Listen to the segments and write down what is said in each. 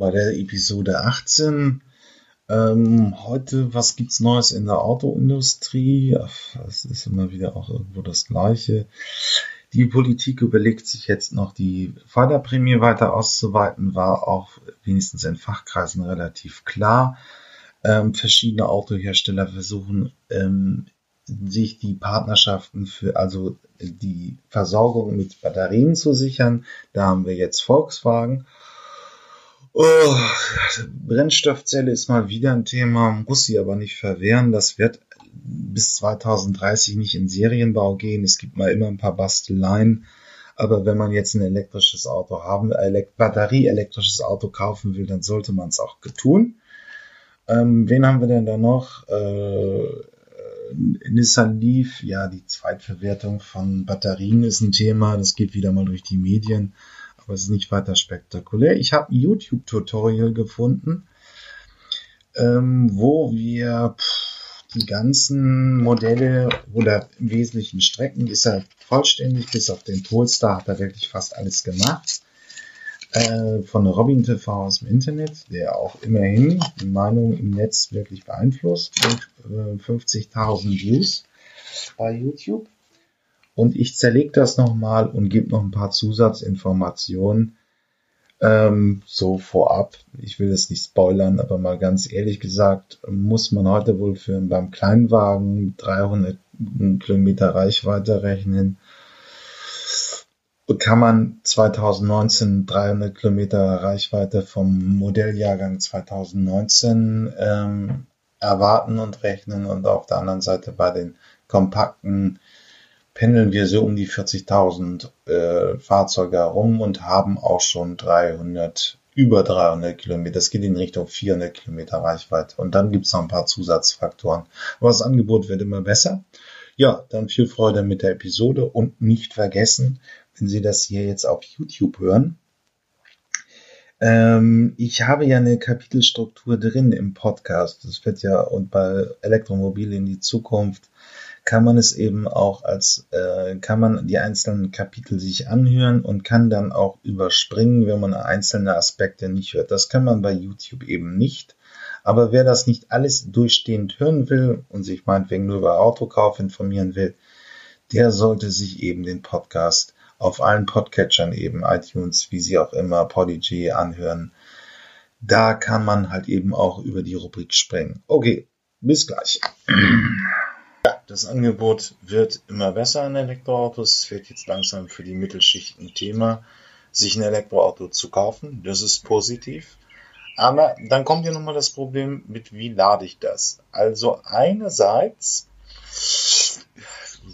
bei der Episode 18. Ähm, heute, was gibt's Neues in der Autoindustrie? Es ist immer wieder auch irgendwo das Gleiche. Die Politik überlegt sich jetzt noch die Förderprämie weiter auszuweiten, war auch wenigstens in Fachkreisen relativ klar. Ähm, verschiedene Autohersteller versuchen, ähm, sich die Partnerschaften für, also die Versorgung mit Batterien zu sichern. Da haben wir jetzt Volkswagen. Oh, Brennstoffzelle ist mal wieder ein Thema, muss sie aber nicht verwehren. Das wird bis 2030 nicht in Serienbau gehen. Es gibt mal immer ein paar Basteleien. Aber wenn man jetzt ein elektrisches Auto haben, elekt batterieelektrisches Auto kaufen will, dann sollte man es auch tun. Ähm, wen haben wir denn da noch? Äh, Nissan Leaf, ja, die Zweitverwertung von Batterien ist ein Thema. Das geht wieder mal durch die Medien aber es ist nicht weiter spektakulär. Ich habe ein YouTube-Tutorial gefunden, ähm, wo wir pff, die ganzen Modelle oder im Wesentlichen Strecken ist er vollständig, bis auf den Polestar hat er wirklich fast alles gemacht. Äh, von Robin TV aus dem Internet, der auch immerhin die Meinung im Netz wirklich beeinflusst. Und, äh, 50.000 Views bei YouTube. Und ich zerlege das nochmal und gebe noch ein paar Zusatzinformationen. Ähm, so vorab. Ich will das nicht spoilern, aber mal ganz ehrlich gesagt, muss man heute wohl für beim Kleinwagen 300 Kilometer Reichweite rechnen. Kann man 2019 300 Kilometer Reichweite vom Modelljahrgang 2019 ähm, erwarten und rechnen und auf der anderen Seite bei den kompakten pendeln wir so um die 40.000 äh, Fahrzeuge herum und haben auch schon 300, über 300 Kilometer. Das geht in Richtung 400 Kilometer Reichweite. Und dann gibt es noch ein paar Zusatzfaktoren. Aber das Angebot wird immer besser. Ja, dann viel Freude mit der Episode und nicht vergessen, wenn Sie das hier jetzt auf YouTube hören, ähm, ich habe ja eine Kapitelstruktur drin im Podcast. Das wird ja und bei Elektromobil in die Zukunft kann man es eben auch als, äh, kann man die einzelnen Kapitel sich anhören und kann dann auch überspringen, wenn man einzelne Aspekte nicht hört. Das kann man bei YouTube eben nicht. Aber wer das nicht alles durchstehend hören will und sich meinetwegen nur über Autokauf informieren will, der sollte sich eben den Podcast auf allen Podcatchern eben, iTunes, wie sie auch immer, Podigy anhören. Da kann man halt eben auch über die Rubrik springen. Okay, bis gleich. Das Angebot wird immer besser an Elektroautos. Es wird jetzt langsam für die Mittelschicht ein Thema, sich ein Elektroauto zu kaufen. Das ist positiv. Aber dann kommt ja nochmal das Problem mit, wie lade ich das? Also einerseits,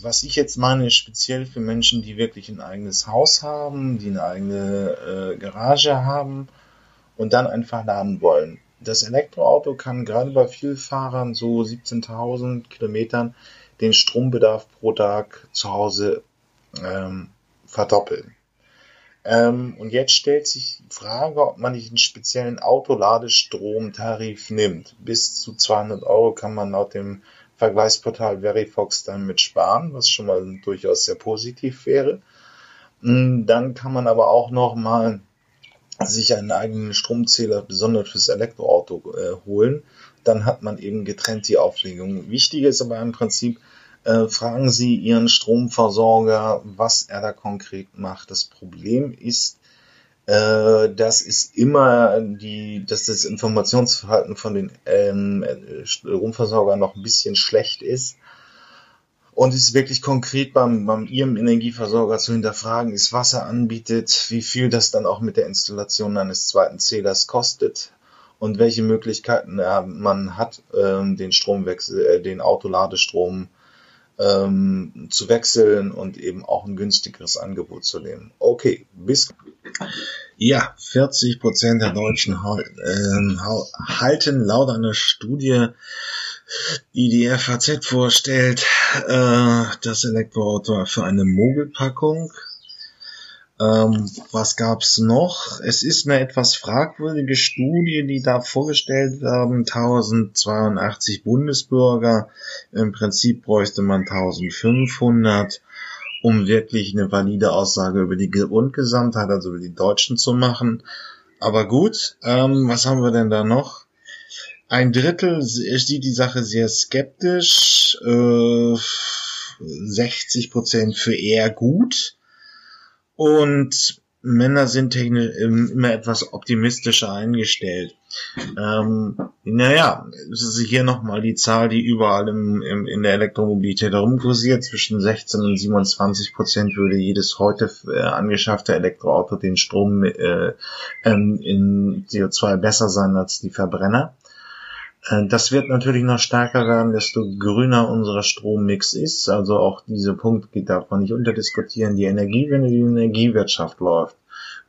was ich jetzt meine, speziell für Menschen, die wirklich ein eigenes Haus haben, die eine eigene äh, Garage haben und dann einfach laden wollen. Das Elektroauto kann gerade bei Vielfahrern so 17.000 Kilometern den Strombedarf pro Tag zu Hause ähm, verdoppeln. Ähm, und jetzt stellt sich die Frage, ob man nicht einen speziellen Autoladestromtarif nimmt. Bis zu 200 Euro kann man laut dem Vergleichsportal Verifox damit sparen, was schon mal durchaus sehr positiv wäre. Hm, dann kann man aber auch noch mal sich einen eigenen Stromzähler besonders fürs Elektroauto äh, holen dann hat man eben getrennt die Auflegung. Wichtig ist aber im Prinzip, äh, fragen Sie Ihren Stromversorger, was er da konkret macht. Das Problem ist, äh, das ist immer die, dass das Informationsverhalten von den ähm, Stromversorgern noch ein bisschen schlecht ist. Und es ist wirklich konkret beim, beim Ihrem Energieversorger zu hinterfragen ist, was er anbietet, wie viel das dann auch mit der Installation eines zweiten Zählers kostet und welche Möglichkeiten äh, man hat, ähm, den Stromwechsel, äh, den Autoladestrom ähm, zu wechseln und eben auch ein günstigeres Angebot zu nehmen. Okay, bis. Ja, 40 Prozent der Deutschen äh, halten laut einer Studie, die die FAZ vorstellt, äh, das Elektroauto für eine Mogelpackung ähm, was gab's noch? Es ist eine etwas fragwürdige Studie, die da vorgestellt werden. 1082 Bundesbürger. Im Prinzip bräuchte man 1500, um wirklich eine valide Aussage über die Grundgesamtheit, also über die Deutschen zu machen. Aber gut, ähm, was haben wir denn da noch? Ein Drittel sieht die Sache sehr skeptisch, äh, 60 Prozent für eher gut und Männer sind technisch immer etwas optimistischer eingestellt. Ähm, naja, es ist hier nochmal die Zahl, die überall im, im, in der Elektromobilität herumkursiert. Zwischen 16 und 27 Prozent würde jedes heute äh, angeschaffte Elektroauto den Strom äh, ähm, in CO2 besser sein als die Verbrenner. Äh, das wird natürlich noch stärker werden, desto grüner unser Strommix ist. Also auch diese Punkte darf man nicht unterdiskutieren. Die Energie, wenn die Energiewirtschaft läuft,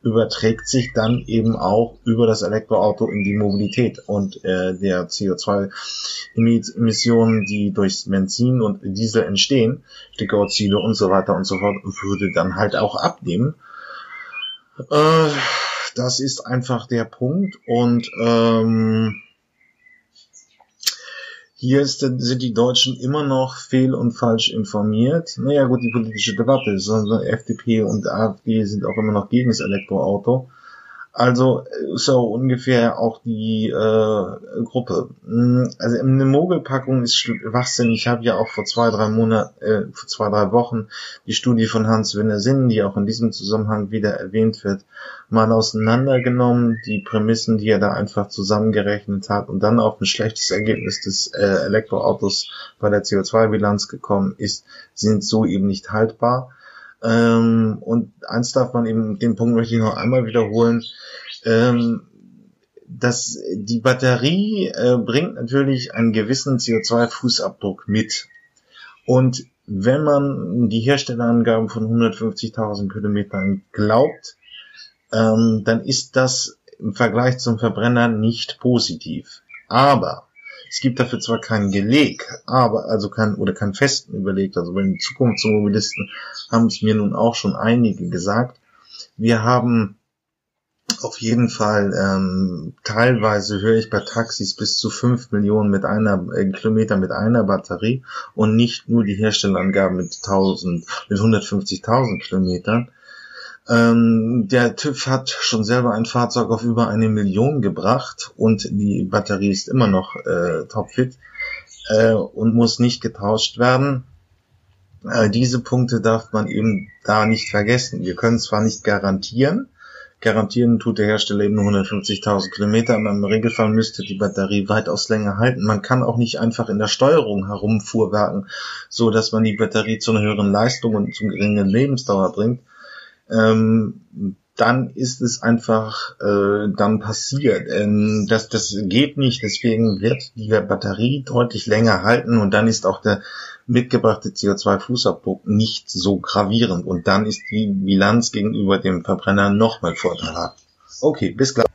überträgt sich dann eben auch über das Elektroauto in die Mobilität und äh, der CO2-Emissionen, die durch Benzin und Diesel entstehen, Stickoxide und so weiter und so fort, würde dann halt auch abnehmen. Äh, das ist einfach der Punkt und ähm, hier ist, sind die Deutschen immer noch fehl und falsch informiert. Naja gut, die politische Debatte, sondern FDP und AfD sind auch immer noch gegen das Elektroauto. Also ist auch ungefähr auch die äh, Gruppe. Hm, also eine Mogelpackung ist Schwachsinn. Ich habe ja auch vor zwei, drei Monaten, äh, vor zwei, drei Wochen die Studie von Hans Werner Sinn, die auch in diesem Zusammenhang wieder erwähnt wird, mal auseinandergenommen, die Prämissen, die er da einfach zusammengerechnet hat und dann auf ein schlechtes Ergebnis des äh, Elektroautos bei der CO2-Bilanz gekommen ist, sind so eben nicht haltbar. Ähm, und eins darf man eben, den Punkt möchte ich noch einmal wiederholen, ähm, dass die Batterie äh, bringt natürlich einen gewissen CO2-Fußabdruck mit. Und wenn man die Herstellerangaben von 150.000 Kilometern glaubt, ähm, dann ist das im Vergleich zum Verbrenner nicht positiv. Aber es gibt dafür zwar keinen Geleg, aber also kein oder keinen festen überlegt. Also bei den Zukunftsmobilisten haben es mir nun auch schon einige gesagt. Wir haben auf jeden Fall ähm, teilweise höre ich bei Taxis bis zu fünf Millionen mit einer äh, Kilometer mit einer Batterie und nicht nur die Herstellerangaben mit 1000 mit 150.000 Kilometern. Ähm, der TÜV hat schon selber ein Fahrzeug auf über eine Million gebracht und die Batterie ist immer noch äh, topfit äh, und muss nicht getauscht werden. Äh, diese Punkte darf man eben da nicht vergessen. Wir können zwar nicht garantieren, garantieren tut der Hersteller eben nur 150.000 Kilometer, aber im Regelfall müsste die Batterie weitaus länger halten. Man kann auch nicht einfach in der Steuerung herumfuhrwerken, so dass man die Batterie zu einer höheren Leistung und zu geringen Lebensdauer bringt ähm, dann ist es einfach äh, dann passiert. Ähm, das, das geht nicht, deswegen wird die Batterie deutlich länger halten und dann ist auch der mitgebrachte CO2-Fußabdruck nicht so gravierend und dann ist die Bilanz gegenüber dem Verbrenner nochmal vorteilhaft. Okay, bis gleich.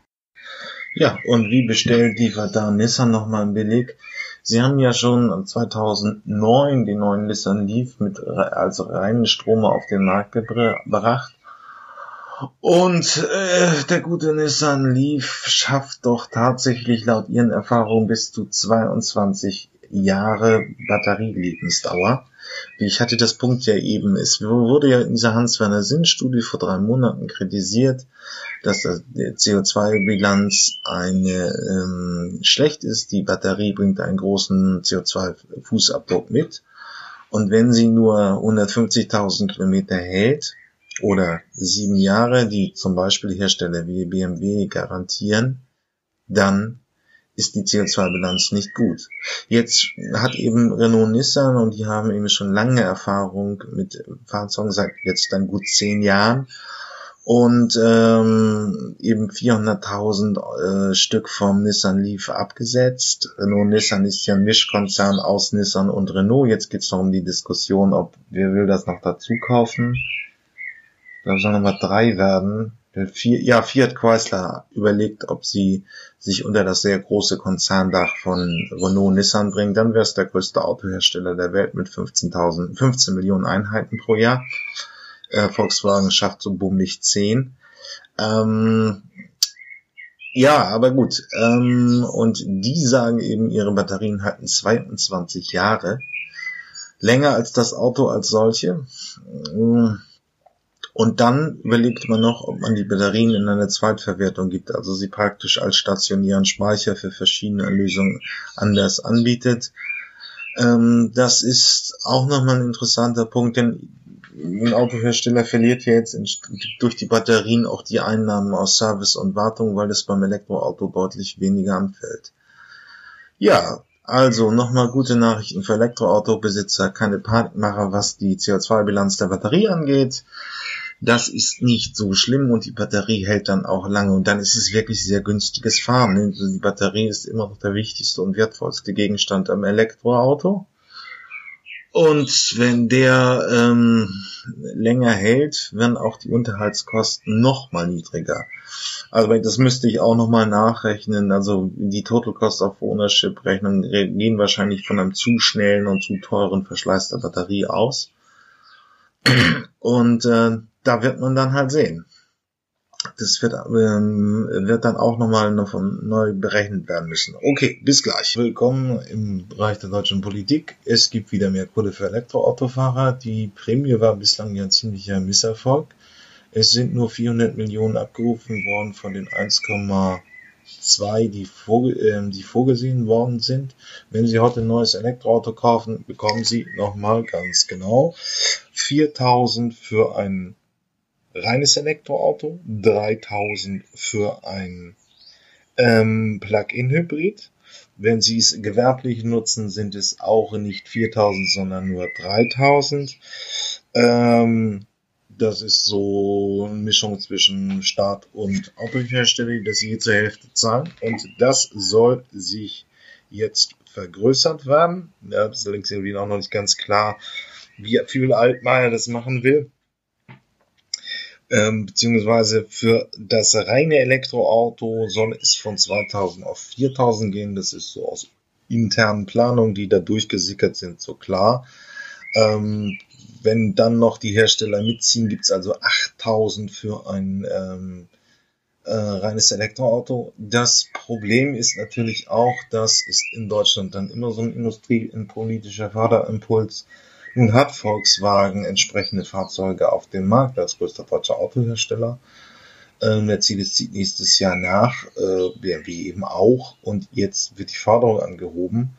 Ja, und wie bestellt liefert da Nissan nochmal einen Beleg? Sie haben ja schon 2009 den neuen Nissan Leaf mit als reinen Stromer auf den Markt gebracht. Und äh, der gute Nissan Leaf schafft doch tatsächlich laut ihren Erfahrungen bis zu 22 Jahre Batterielebensdauer. Ich hatte das Punkt ja eben, es wurde ja in dieser Hans-Werner-Sinn-Studie vor drei Monaten kritisiert, dass die CO2-Bilanz eine ähm, schlecht ist. Die Batterie bringt einen großen CO2-Fußabdruck mit. Und wenn sie nur 150.000 Kilometer hält, oder sieben Jahre, die zum Beispiel Hersteller wie BMW garantieren, dann ist die CO2-Bilanz nicht gut. Jetzt hat eben Renault Nissan und die haben eben schon lange Erfahrung mit Fahrzeugen, seit jetzt dann gut zehn Jahren und ähm, eben 400.000 äh, Stück vom Nissan Leaf abgesetzt. Renault Nissan ist ja ein Mischkonzern aus Nissan und Renault. Jetzt geht es noch um die Diskussion, ob wer will das noch dazu kaufen glaube, sollen nochmal drei werden. Ja, Fiat Chrysler überlegt, ob sie sich unter das sehr große Konzerndach von Renault Nissan bringen. Dann wäre es der größte Autohersteller der Welt mit 15.000, 15 Millionen Einheiten pro Jahr. Äh, Volkswagen schafft so bummelig 10. Ähm, ja, aber gut. Ähm, und die sagen eben, ihre Batterien halten 22 Jahre. Länger als das Auto als solche. Und dann überlegt man noch, ob man die Batterien in eine Zweitverwertung gibt, also sie praktisch als stationären Speicher für verschiedene Lösungen anders anbietet. Ähm, das ist auch nochmal ein interessanter Punkt, denn ein Autohersteller verliert ja jetzt durch die Batterien auch die Einnahmen aus Service und Wartung, weil es beim Elektroauto deutlich weniger anfällt. Ja, also nochmal gute Nachrichten für Elektroautobesitzer, keine Panikmacher, was die CO2-Bilanz der Batterie angeht das ist nicht so schlimm und die Batterie hält dann auch lange und dann ist es wirklich sehr günstiges Fahren. Also die Batterie ist immer noch der wichtigste und wertvollste Gegenstand am Elektroauto. Und wenn der ähm, länger hält, werden auch die Unterhaltskosten noch mal niedriger. Also das müsste ich auch noch mal nachrechnen. Also die Total Cost of Ownership Rechnung gehen wahrscheinlich von einem zu schnellen und zu teuren Verschleiß der Batterie aus. Und äh, da wird man dann halt sehen. Das wird, ähm, wird dann auch nochmal noch neu berechnet werden müssen. Okay, bis gleich. Willkommen im Bereich der deutschen Politik. Es gibt wieder mehr Kohle für Elektroautofahrer. Die Prämie war bislang ja ein ziemlicher Misserfolg. Es sind nur 400 Millionen abgerufen worden von den 1,2, die, vor, äh, die vorgesehen worden sind. Wenn Sie heute ein neues Elektroauto kaufen, bekommen Sie nochmal ganz genau 4000 für ein reines Elektroauto, 3000 für ein ähm, Plug-in-Hybrid. Wenn Sie es gewerblich nutzen, sind es auch nicht 4000, sondern nur 3000. Ähm, das ist so eine Mischung zwischen Staat und Autohersteller, die das je zur Hälfte zahlen. Und das soll sich jetzt vergrößert werden. Ja, das ist allerdings irgendwie auch noch nicht ganz klar, wie viel Altmaier das machen will ähm, beziehungsweise für das reine Elektroauto soll es von 2000 auf 4000 gehen. Das ist so aus internen Planungen, die da durchgesickert sind, so klar. Ähm, wenn dann noch die Hersteller mitziehen, gibt's also 8000 für ein ähm, äh, reines Elektroauto. Das Problem ist natürlich auch, dass ist in Deutschland dann immer so ein industriepolitischer Förderimpuls nun hat Volkswagen entsprechende Fahrzeuge auf dem Markt als größter deutscher Autohersteller. Äh, Mercedes zieht nächstes Jahr nach, äh, BMW eben auch. Und jetzt wird die Förderung angehoben.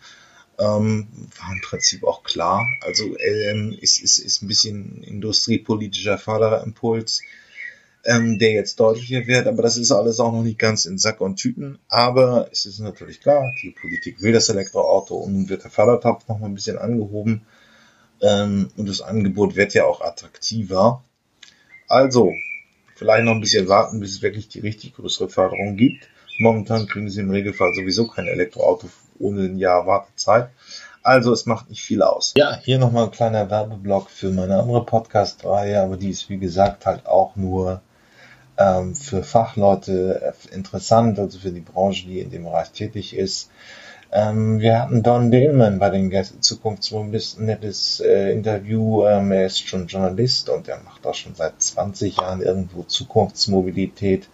Ähm, war im Prinzip auch klar. Also ähm, ist, ist, ist ein bisschen industriepolitischer Förderimpuls, ähm, der jetzt deutlicher wird. Aber das ist alles auch noch nicht ganz in Sack und Tüten. Aber es ist natürlich klar, die Politik will das Elektroauto und nun wird der Fördertopf noch mal ein bisschen angehoben. Ähm, und das Angebot wird ja auch attraktiver. Also, vielleicht noch ein bisschen warten, bis es wirklich die richtig größere Förderung gibt. Momentan kriegen sie im Regelfall sowieso kein Elektroauto ohne ein Jahr Wartezeit. Also es macht nicht viel aus. Ja, hier nochmal ein kleiner Werbeblock für meine andere Podcast-Reihe, aber die ist wie gesagt halt auch nur ähm, für Fachleute interessant, also für die Branche, die in dem Bereich tätig ist. Ähm, wir hatten Don Dillman bei den Zukunftsmobilisten, nettes äh, Interview. Ähm, er ist schon Journalist und er macht auch schon seit 20 Jahren irgendwo Zukunftsmobilität,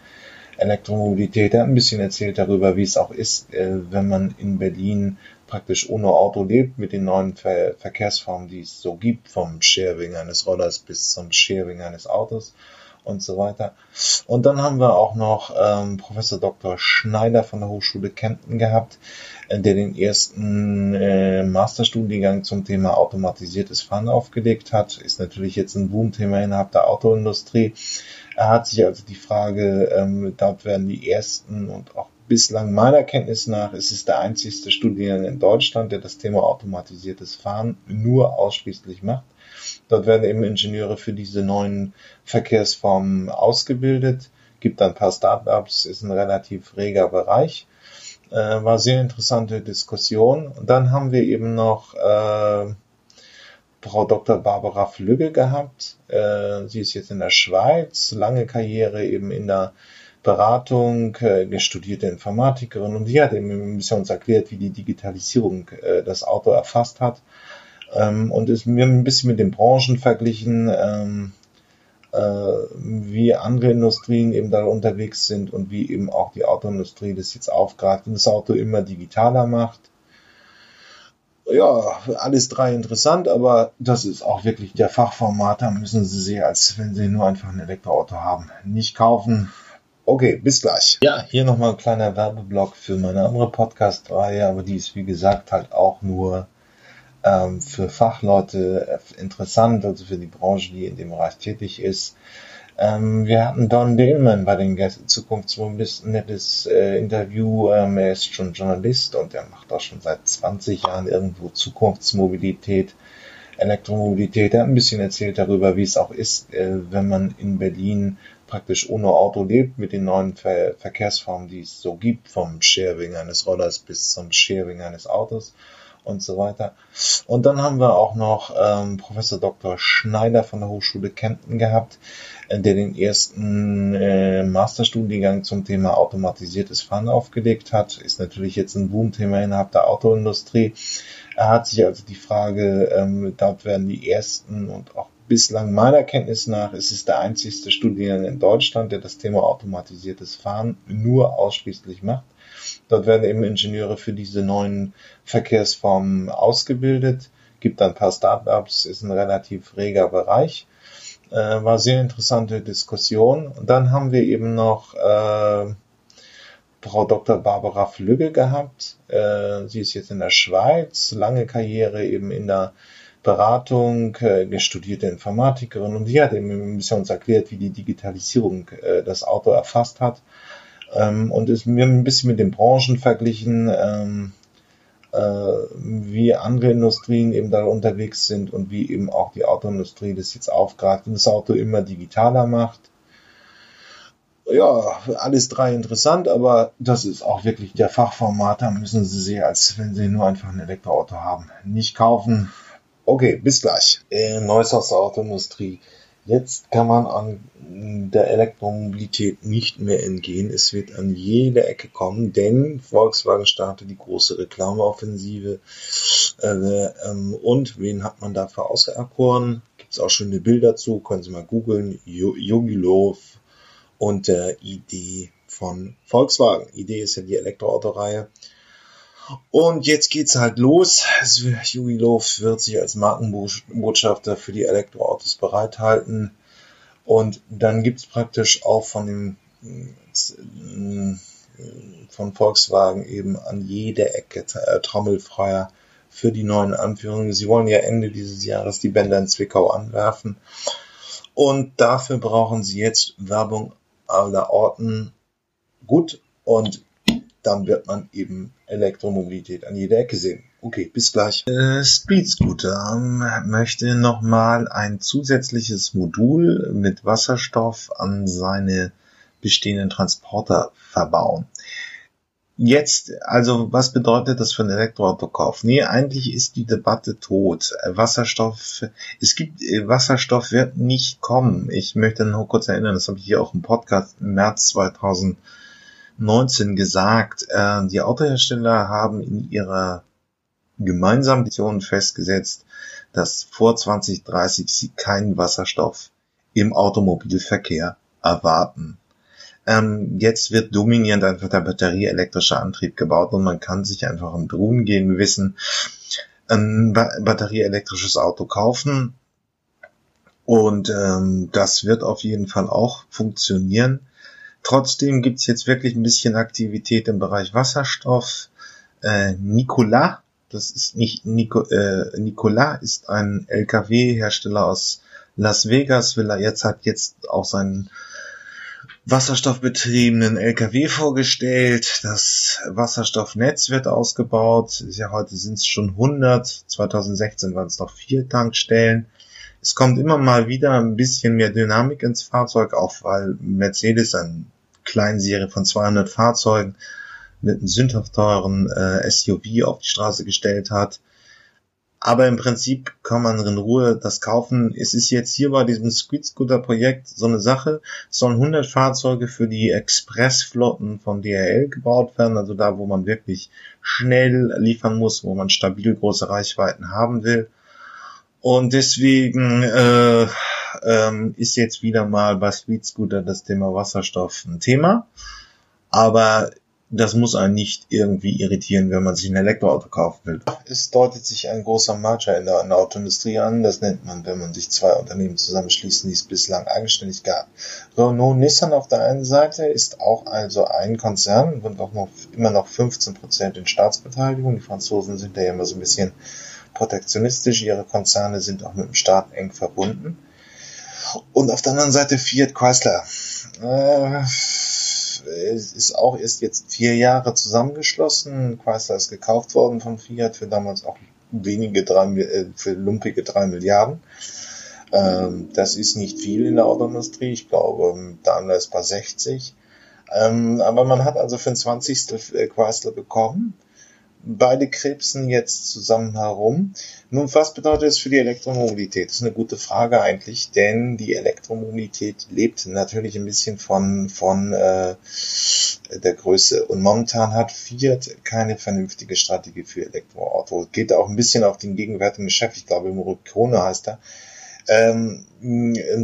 Elektromobilität. Er hat ein bisschen erzählt darüber, wie es auch ist, äh, wenn man in Berlin praktisch ohne Auto lebt, mit den neuen Ver Verkehrsformen, die es so gibt, vom Sharing eines Rollers bis zum Sharing eines Autos und so weiter. Und dann haben wir auch noch ähm, Professor Dr. Schneider von der Hochschule Kempten gehabt, äh, der den ersten äh, Masterstudiengang zum Thema automatisiertes Fahren aufgelegt hat. Ist natürlich jetzt ein Boomthema innerhalb der Autoindustrie. Er hat sich also die Frage, ähm, dort werden die ersten und auch bislang meiner Kenntnis nach ist es der einzigste Studiengang in Deutschland, der das Thema automatisiertes Fahren nur ausschließlich macht. Dort werden eben Ingenieure für diese neuen Verkehrsformen ausgebildet. Gibt ein paar Startups, ist ein relativ reger Bereich. Äh, war sehr interessante Diskussion. Und dann haben wir eben noch äh, Frau Dr. Barbara Flügge gehabt. Äh, sie ist jetzt in der Schweiz, lange Karriere eben in der Beratung, äh, studierte Informatikerin und die hat eben ein bisschen uns erklärt, wie die Digitalisierung äh, das Auto erfasst hat ähm, und ist mir ein bisschen mit den Branchen verglichen, ähm, äh, wie andere Industrien eben da unterwegs sind und wie eben auch die Autoindustrie das jetzt aufgreift und das Auto immer digitaler macht. ja, alles drei interessant, aber das ist auch wirklich der Fachformat. Da müssen Sie sich, als wenn Sie nur einfach ein Elektroauto haben, nicht kaufen. Okay, bis gleich. Ja, hier nochmal ein kleiner Werbeblock für meine andere Podcast-Reihe, aber die ist wie gesagt halt auch nur ähm, für Fachleute interessant, also für die Branche, die in dem Bereich tätig ist. Ähm, wir hatten Don Dillman bei den Zukunftsmobilisten, nettes äh, Interview. Ähm, er ist schon Journalist und er macht auch schon seit 20 Jahren irgendwo Zukunftsmobilität, Elektromobilität. Er hat ein bisschen erzählt darüber, wie es auch ist, äh, wenn man in Berlin praktisch ohne Auto lebt, mit den neuen Ver Verkehrsformen, die es so gibt, vom Sharing eines Rollers bis zum Sharing eines Autos und so weiter. Und dann haben wir auch noch ähm, Professor Dr. Schneider von der Hochschule Kempten gehabt, äh, der den ersten äh, Masterstudiengang zum Thema automatisiertes Fahren aufgelegt hat. Ist natürlich jetzt ein Boomthema innerhalb der Autoindustrie. Er hat sich also die Frage, ähm, dort werden die ersten und auch bislang meiner Kenntnis nach ist es der einzigste Studiengang in Deutschland, der das Thema automatisiertes Fahren nur ausschließlich macht. Dort werden eben Ingenieure für diese neuen Verkehrsformen ausgebildet. Gibt ein paar Startups, ist ein relativ reger Bereich. Äh, war sehr interessante Diskussion. Und dann haben wir eben noch äh, Frau Dr. Barbara Flügge gehabt. Äh, sie ist jetzt in der Schweiz, lange Karriere eben in der Beratung, äh, studierte Informatikerin und die hat eben ein bisschen uns erklärt, wie die Digitalisierung äh, das Auto erfasst hat ähm, und ist mir ein bisschen mit den Branchen verglichen, ähm, äh, wie andere Industrien eben da unterwegs sind und wie eben auch die Autoindustrie das jetzt aufgreift und das Auto immer digitaler macht. Ja, alles drei interessant, aber das ist auch wirklich der Fachformat. Da müssen Sie sich, als wenn Sie nur einfach ein Elektroauto haben, nicht kaufen. Okay, bis gleich. Äh, Neues aus der Autoindustrie. Jetzt kann man an der Elektromobilität nicht mehr entgehen. Es wird an jede Ecke kommen, denn Volkswagen startet die große Reklameoffensive. Äh, ähm, und wen hat man dafür auserkoren? Gibt es auch schöne Bilder zu, können Sie mal googeln. Yogi Löw und der Idee von Volkswagen. Idee ist ja die Elektroautoreihe. Und jetzt geht's halt los. Jugilov wird sich als Markenbotschafter für die Elektroautos bereithalten. Und dann gibt's praktisch auch von dem von Volkswagen eben an jeder Ecke äh, Trommelfeuer für die neuen Anführungen. Sie wollen ja Ende dieses Jahres die Bänder in Zwickau anwerfen. Und dafür brauchen sie jetzt Werbung aller Orten. Gut. Und dann wird man eben Elektromobilität an jeder Ecke sehen. Okay, bis gleich. Äh, Speed Scooter ähm, möchte nochmal ein zusätzliches Modul mit Wasserstoff an seine bestehenden Transporter verbauen. Jetzt, also was bedeutet das für einen Elektroautokauf? Nee, eigentlich ist die Debatte tot. Wasserstoff, es gibt, äh, Wasserstoff wird nicht kommen. Ich möchte nur kurz erinnern, das habe ich hier auch im Podcast im März 2000 19 gesagt, äh, die Autohersteller haben in ihrer gemeinsamen Vision festgesetzt, dass vor 2030 sie keinen Wasserstoff im Automobilverkehr erwarten. Ähm, jetzt wird dominierend einfach der batterieelektrische Antrieb gebaut und man kann sich einfach im Drohnen gehen wissen, ein batterieelektrisches Auto kaufen und ähm, das wird auf jeden Fall auch funktionieren. Trotzdem gibt's jetzt wirklich ein bisschen Aktivität im Bereich Wasserstoff. Äh, Nikola, das ist nicht Nico, äh, Nikola ist ein LKW-Hersteller aus Las Vegas, will er jetzt hat jetzt auch seinen wasserstoffbetriebenen LKW vorgestellt. Das Wasserstoffnetz wird ausgebaut. Ja, heute sind es schon 100. 2016 waren es noch vier Tankstellen. Es kommt immer mal wieder ein bisschen mehr Dynamik ins Fahrzeug, auch weil Mercedes eine Kleinserie von 200 Fahrzeugen mit einem sündhaft teuren äh, SUV auf die Straße gestellt hat. Aber im Prinzip kann man in Ruhe das kaufen. Es ist jetzt hier bei diesem Squid Scooter Projekt so eine Sache. Es sollen 100 Fahrzeuge für die Expressflotten von DHL gebaut werden, also da, wo man wirklich schnell liefern muss, wo man stabil große Reichweiten haben will. Und deswegen äh, ähm, ist jetzt wieder mal bei Street Scooter das Thema Wasserstoff ein Thema. Aber das muss einen nicht irgendwie irritieren, wenn man sich ein Elektroauto kaufen will. Es deutet sich ein großer Merger in der, in der Autoindustrie an. Das nennt man, wenn man sich zwei Unternehmen zusammenschließen, die es bislang eigenständig gab. Renault Nissan auf der einen Seite ist auch also ein Konzern und auch noch immer noch 15 Prozent in Staatsbeteiligung. Die Franzosen sind da ja immer so ein bisschen protektionistisch. Ihre Konzerne sind auch mit dem Staat eng verbunden. Und auf der anderen Seite Fiat Chrysler. Äh, ist auch erst jetzt vier Jahre zusammengeschlossen. Chrysler ist gekauft worden von Fiat für damals auch wenige drei, äh, für lumpige drei Milliarden. Ähm, das ist nicht viel in der Autoindustrie. Ich glaube, Daimler ist bei 60. Ähm, aber man hat also für ein 20. Äh, Chrysler bekommen beide krebsen jetzt zusammen herum. Nun, was bedeutet es für die Elektromobilität? Das ist eine gute Frage eigentlich, denn die Elektromobilität lebt natürlich ein bisschen von, von äh, der Größe. Und momentan hat Fiat keine vernünftige Strategie für Elektroauto. Geht auch ein bisschen auf den gegenwärtigen Chef, ich glaube Morricone heißt er, ähm,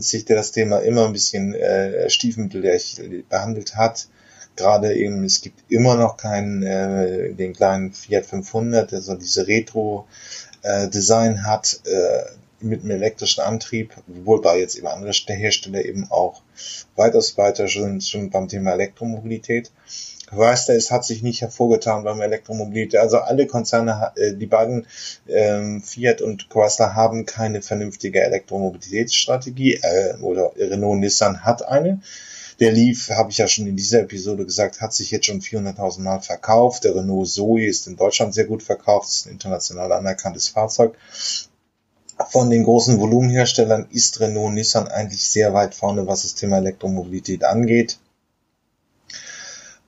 sich der das Thema immer ein bisschen äh, stiefmütterlich behandelt hat gerade eben, es gibt immer noch keinen, äh, den kleinen Fiat 500, der so diese Retro-Design äh, hat, äh, mit einem elektrischen Antrieb, wobei jetzt eben andere Hersteller eben auch weitaus weiter schon, schon beim Thema Elektromobilität. Du, es hat sich nicht hervorgetan beim Elektromobilität. Also alle Konzerne, äh, die beiden ähm, Fiat und Chrysler haben keine vernünftige Elektromobilitätsstrategie äh, oder Renault Nissan hat eine. Der lief, habe ich ja schon in dieser Episode gesagt, hat sich jetzt schon 400.000 Mal verkauft. Der Renault Zoe ist in Deutschland sehr gut verkauft, ist ein international anerkanntes Fahrzeug. Von den großen Volumenherstellern ist Renault Nissan eigentlich sehr weit vorne, was das Thema Elektromobilität angeht.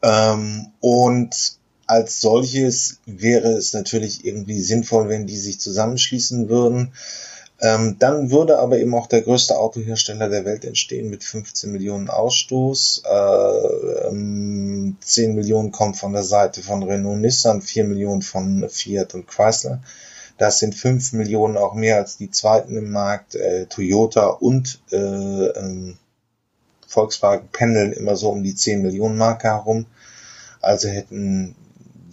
Ähm, und als solches wäre es natürlich irgendwie sinnvoll, wenn die sich zusammenschließen würden. Ähm, dann würde aber eben auch der größte Autohersteller der Welt entstehen mit 15 Millionen Ausstoß. Äh, ähm, 10 Millionen kommen von der Seite von Renault Nissan, 4 Millionen von Fiat und Chrysler. Das sind 5 Millionen auch mehr als die zweiten im Markt. Äh, Toyota und äh, ähm, Volkswagen pendeln immer so um die 10 Millionen Marke herum. Also hätten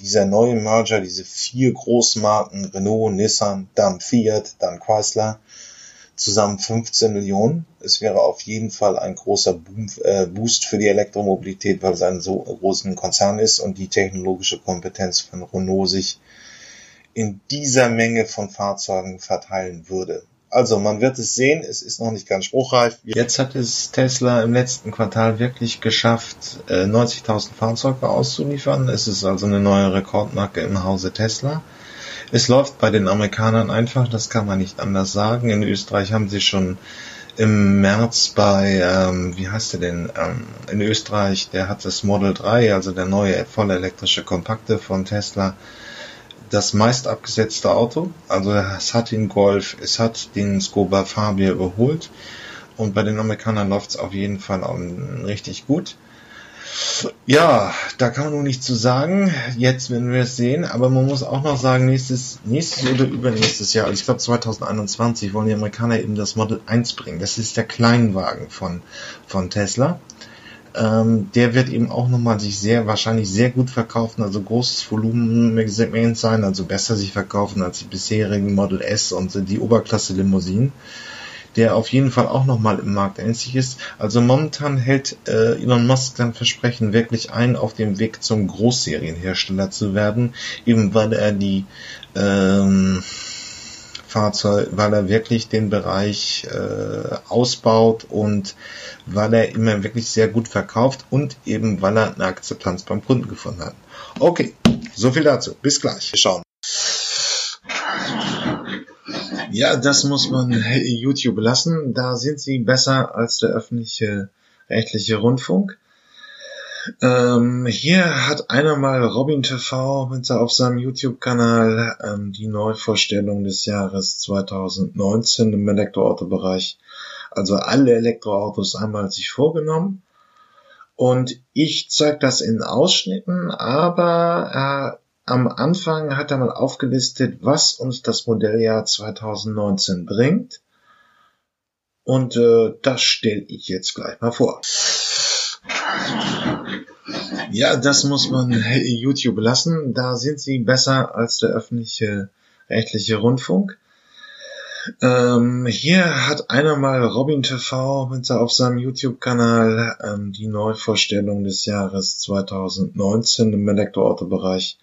dieser neue Merger, diese vier Großmarken, Renault, Nissan, dann Fiat, dann Chrysler, zusammen 15 Millionen. Es wäre auf jeden Fall ein großer äh, Boost für die Elektromobilität, weil es ein so großen Konzern ist und die technologische Kompetenz von Renault sich in dieser Menge von Fahrzeugen verteilen würde. Also man wird es sehen, es ist noch nicht ganz spruchreif. Jetzt hat es Tesla im letzten Quartal wirklich geschafft, 90.000 äh, Fahrzeuge auszuliefern. Es ist also eine neue Rekordmarke im Hause Tesla. Es läuft bei den Amerikanern einfach, das kann man nicht anders sagen. In Österreich haben sie schon im März bei, ähm, wie heißt der denn, ähm, in Österreich, der hat das Model 3, also der neue vollelektrische Kompakte von Tesla, das meist abgesetzte Auto. Also es hat den Golf, es hat den Skoda Fabia überholt. Und bei den Amerikanern läuft es auf jeden Fall richtig gut. Ja, da kann man nur nichts zu sagen. Jetzt werden wir es sehen. Aber man muss auch noch sagen, nächstes, nächstes oder übernächstes Jahr, also ich glaube 2021, wollen die Amerikaner eben das Model 1 bringen. Das ist der Kleinwagen von, von Tesla. Ähm, der wird eben auch nochmal sich sehr, wahrscheinlich sehr gut verkaufen, also großes Volumensegment sein, also besser sich verkaufen als die bisherigen Model S und die Oberklasse Limousinen der auf jeden Fall auch nochmal im Markt einzig ist. Also momentan hält äh, Elon Musk sein Versprechen wirklich ein, auf dem Weg zum Großserienhersteller zu werden, eben weil er die ähm, Fahrzeug, weil er wirklich den Bereich äh, ausbaut und weil er immer wirklich sehr gut verkauft und eben weil er eine Akzeptanz beim Kunden gefunden hat. Okay, so viel dazu. Bis gleich. Wir schauen. Ja, das muss man YouTube lassen. Da sind sie besser als der öffentliche rechtliche Rundfunk. Ähm, hier hat einer mal Robin TV mit auf seinem YouTube-Kanal ähm, die Neuvorstellung des Jahres 2019 im Elektroautobereich, also alle Elektroautos einmal sich vorgenommen. Und ich zeige das in Ausschnitten, aber äh, am Anfang hat er mal aufgelistet, was uns das Modelljahr 2019 bringt. Und äh, das stelle ich jetzt gleich mal vor. Ja, das muss man YouTube lassen. Da sind sie besser als der öffentliche rechtliche Rundfunk. Ähm, hier hat einer mal Robin TV mit auf seinem YouTube-Kanal ähm, die Neuvorstellung des Jahres 2019 im Elektroautobereich,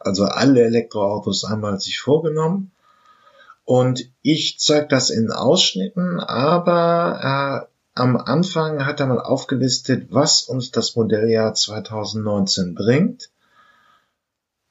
also alle Elektroautos einmal sich vorgenommen. Und ich zeige das in Ausschnitten, aber äh, am Anfang hat er mal aufgelistet, was uns das Modelljahr 2019 bringt.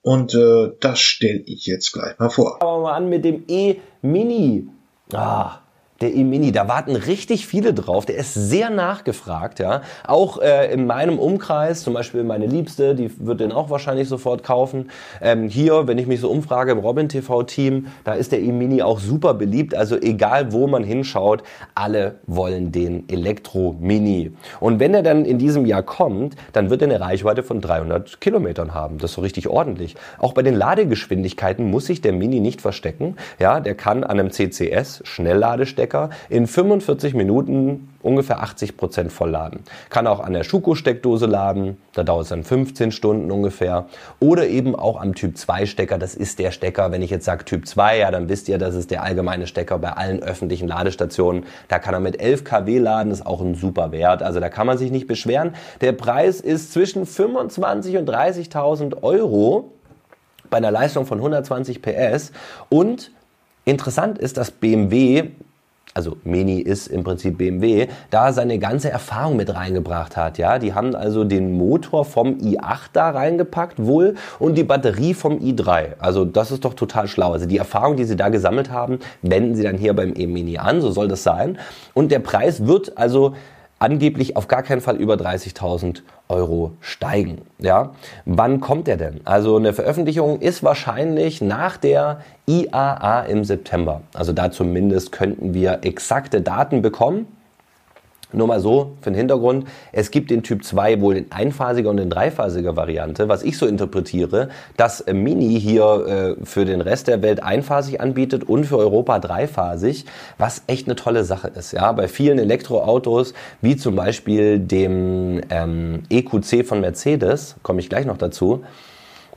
Und äh, das stelle ich jetzt gleich mal vor. Fangen wir mal an mit dem E-Mini. Ah, der E-Mini, da warten richtig viele drauf. Der ist sehr nachgefragt, ja. Auch äh, in meinem Umkreis, zum Beispiel meine Liebste, die wird den auch wahrscheinlich sofort kaufen. Ähm, hier, wenn ich mich so umfrage im Robin TV Team, da ist der E-Mini auch super beliebt. Also egal, wo man hinschaut, alle wollen den Elektro Mini. Und wenn er dann in diesem Jahr kommt, dann wird er eine Reichweite von 300 Kilometern haben. Das ist so richtig ordentlich. Auch bei den Ladegeschwindigkeiten muss sich der Mini nicht verstecken. Ja, der kann an einem CCS Schnellladestecker Stecker in 45 Minuten ungefähr 80 Prozent vollladen. Kann auch an der Schuko-Steckdose laden, da dauert es dann 15 Stunden ungefähr. Oder eben auch am Typ 2 Stecker, das ist der Stecker, wenn ich jetzt sage Typ 2, ja, dann wisst ihr, das ist der allgemeine Stecker bei allen öffentlichen Ladestationen. Da kann er mit 11 kW laden, ist auch ein super Wert, also da kann man sich nicht beschweren. Der Preis ist zwischen 25 und 30.000 Euro bei einer Leistung von 120 PS und Interessant ist, dass BMW also Mini ist im Prinzip BMW, da seine ganze Erfahrung mit reingebracht hat. Ja, die haben also den Motor vom i8 da reingepackt wohl und die Batterie vom i3. Also das ist doch total schlau. Also die Erfahrung, die sie da gesammelt haben, wenden sie dann hier beim E-Mini an. So soll das sein. Und der Preis wird also angeblich auf gar keinen Fall über 30.000 Euro steigen. Ja, wann kommt er denn? Also eine Veröffentlichung ist wahrscheinlich nach der IAA im September. Also da zumindest könnten wir exakte Daten bekommen. Nur mal so für den Hintergrund. Es gibt den Typ 2 wohl in einphasiger und in dreiphasiger Variante. Was ich so interpretiere, dass Mini hier äh, für den Rest der Welt einphasig anbietet und für Europa dreiphasig, was echt eine tolle Sache ist. Ja, bei vielen Elektroautos, wie zum Beispiel dem ähm, EQC von Mercedes, komme ich gleich noch dazu,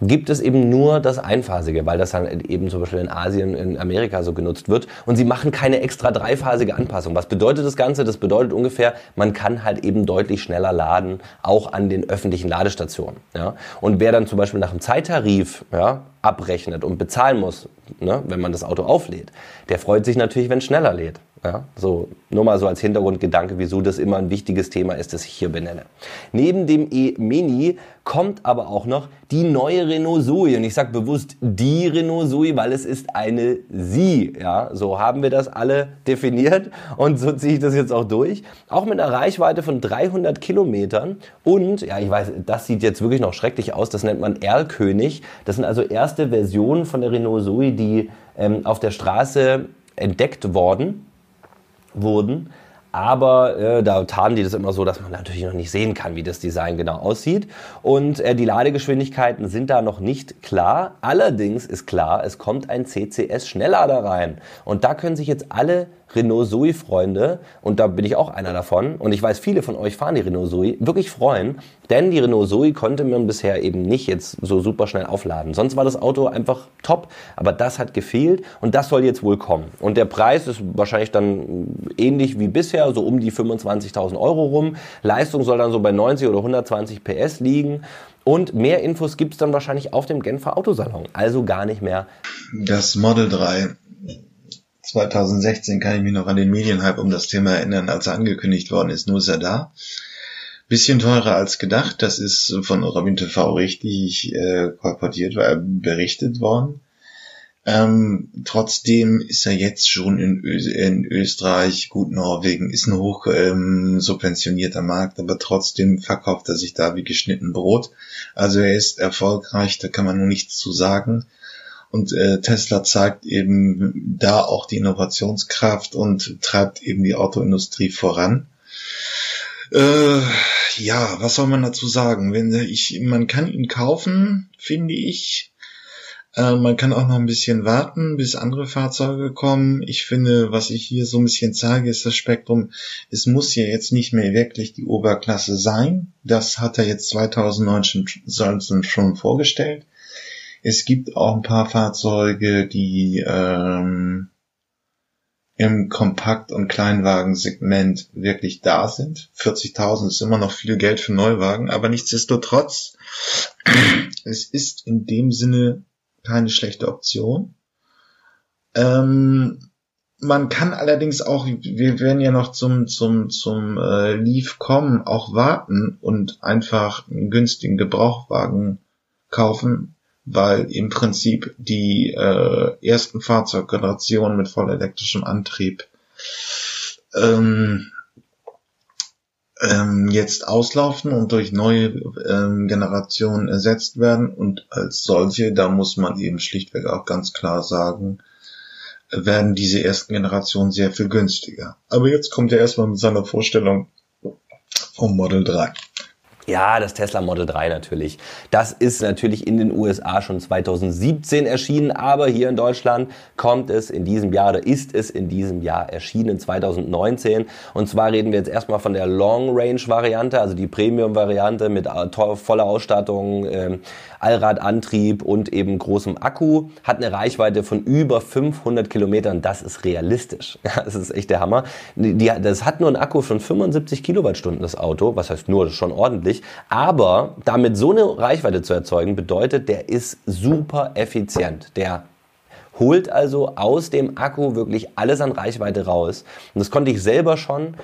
gibt es eben nur das Einphasige, weil das dann eben zum Beispiel in Asien, in Amerika so genutzt wird. Und sie machen keine extra dreiphasige Anpassung. Was bedeutet das Ganze? Das bedeutet ungefähr, man kann halt eben deutlich schneller laden, auch an den öffentlichen Ladestationen. Ja? Und wer dann zum Beispiel nach dem Zeittarif ja, abrechnet und bezahlen muss, ne, wenn man das Auto auflädt, der freut sich natürlich, wenn es schneller lädt. Ja, so, nur mal so als Hintergrundgedanke, wieso das immer ein wichtiges Thema ist, das ich hier benenne. Neben dem E-Mini kommt aber auch noch die neue Renault Zoe. Und ich sage bewusst die Renault Zoe, weil es ist eine Sie. Ja, so haben wir das alle definiert und so ziehe ich das jetzt auch durch. Auch mit einer Reichweite von 300 Kilometern. Und, ja, ich weiß, das sieht jetzt wirklich noch schrecklich aus. Das nennt man Erlkönig. Das sind also erste Versionen von der Renault Zoe, die ähm, auf der Straße entdeckt worden wurden. Aber äh, da tarnen die das immer so, dass man natürlich noch nicht sehen kann, wie das Design genau aussieht. Und äh, die Ladegeschwindigkeiten sind da noch nicht klar. Allerdings ist klar, es kommt ein CCS-Schnelllader rein. Und da können sich jetzt alle Renault Zoe Freunde, und da bin ich auch einer davon, und ich weiß, viele von euch fahren die Renault Zoe, wirklich freuen, denn die Renault Zoe konnte man bisher eben nicht jetzt so super schnell aufladen. Sonst war das Auto einfach top, aber das hat gefehlt und das soll jetzt wohl kommen. Und der Preis ist wahrscheinlich dann ähnlich wie bisher, so um die 25.000 Euro rum. Leistung soll dann so bei 90 oder 120 PS liegen. Und mehr Infos gibt's dann wahrscheinlich auf dem Genfer Autosalon. Also gar nicht mehr. Das Model 3 2016 kann ich mich noch an den Medienhype um das Thema erinnern, als er angekündigt worden ist, nur ist er da. Bisschen teurer als gedacht, das ist von Robin TV richtig äh, kolportiert, äh, berichtet worden. Ähm, trotzdem ist er jetzt schon in, Ö in Österreich, gut Norwegen, ist ein hoch ähm, subventionierter Markt, aber trotzdem verkauft er sich da wie geschnitten Brot. Also er ist erfolgreich, da kann man nur nichts zu sagen. Und äh, Tesla zeigt eben da auch die Innovationskraft und treibt eben die Autoindustrie voran. Äh, ja, was soll man dazu sagen? Wenn ich, man kann ihn kaufen, finde ich. Äh, man kann auch noch ein bisschen warten, bis andere Fahrzeuge kommen. Ich finde, was ich hier so ein bisschen zeige, ist das Spektrum. Es muss ja jetzt nicht mehr wirklich die Oberklasse sein. Das hat er jetzt 2019 schon vorgestellt. Es gibt auch ein paar Fahrzeuge, die ähm, im Kompakt- und Kleinwagensegment wirklich da sind. 40.000 ist immer noch viel Geld für Neuwagen, aber nichtsdestotrotz, es ist in dem Sinne keine schlechte Option. Ähm, man kann allerdings auch, wir werden ja noch zum zum zum äh, Leaf kommen, auch warten und einfach einen günstigen Gebrauchwagen kaufen, weil im Prinzip die äh, ersten Fahrzeuggenerationen mit vollelektrischem Antrieb ähm, ähm, jetzt auslaufen und durch neue ähm, Generationen ersetzt werden. Und als solche, da muss man eben schlichtweg auch ganz klar sagen, werden diese ersten Generationen sehr viel günstiger. Aber jetzt kommt er erstmal mit seiner Vorstellung vom Model 3. Ja, das Tesla Model 3 natürlich. Das ist natürlich in den USA schon 2017 erschienen, aber hier in Deutschland kommt es in diesem Jahr oder ist es in diesem Jahr erschienen 2019. Und zwar reden wir jetzt erstmal von der Long Range Variante, also die Premium Variante mit voller Ausstattung, äh, Allradantrieb und eben großem Akku. Hat eine Reichweite von über 500 Kilometern. Das ist realistisch. Das ist echt der Hammer. Das hat nur einen Akku von 75 Kilowattstunden, das Auto. Was heißt nur, das ist schon ordentlich. Aber damit so eine Reichweite zu erzeugen, bedeutet, der ist super effizient. Der holt also aus dem Akku wirklich alles an Reichweite raus. Und das konnte ich selber schon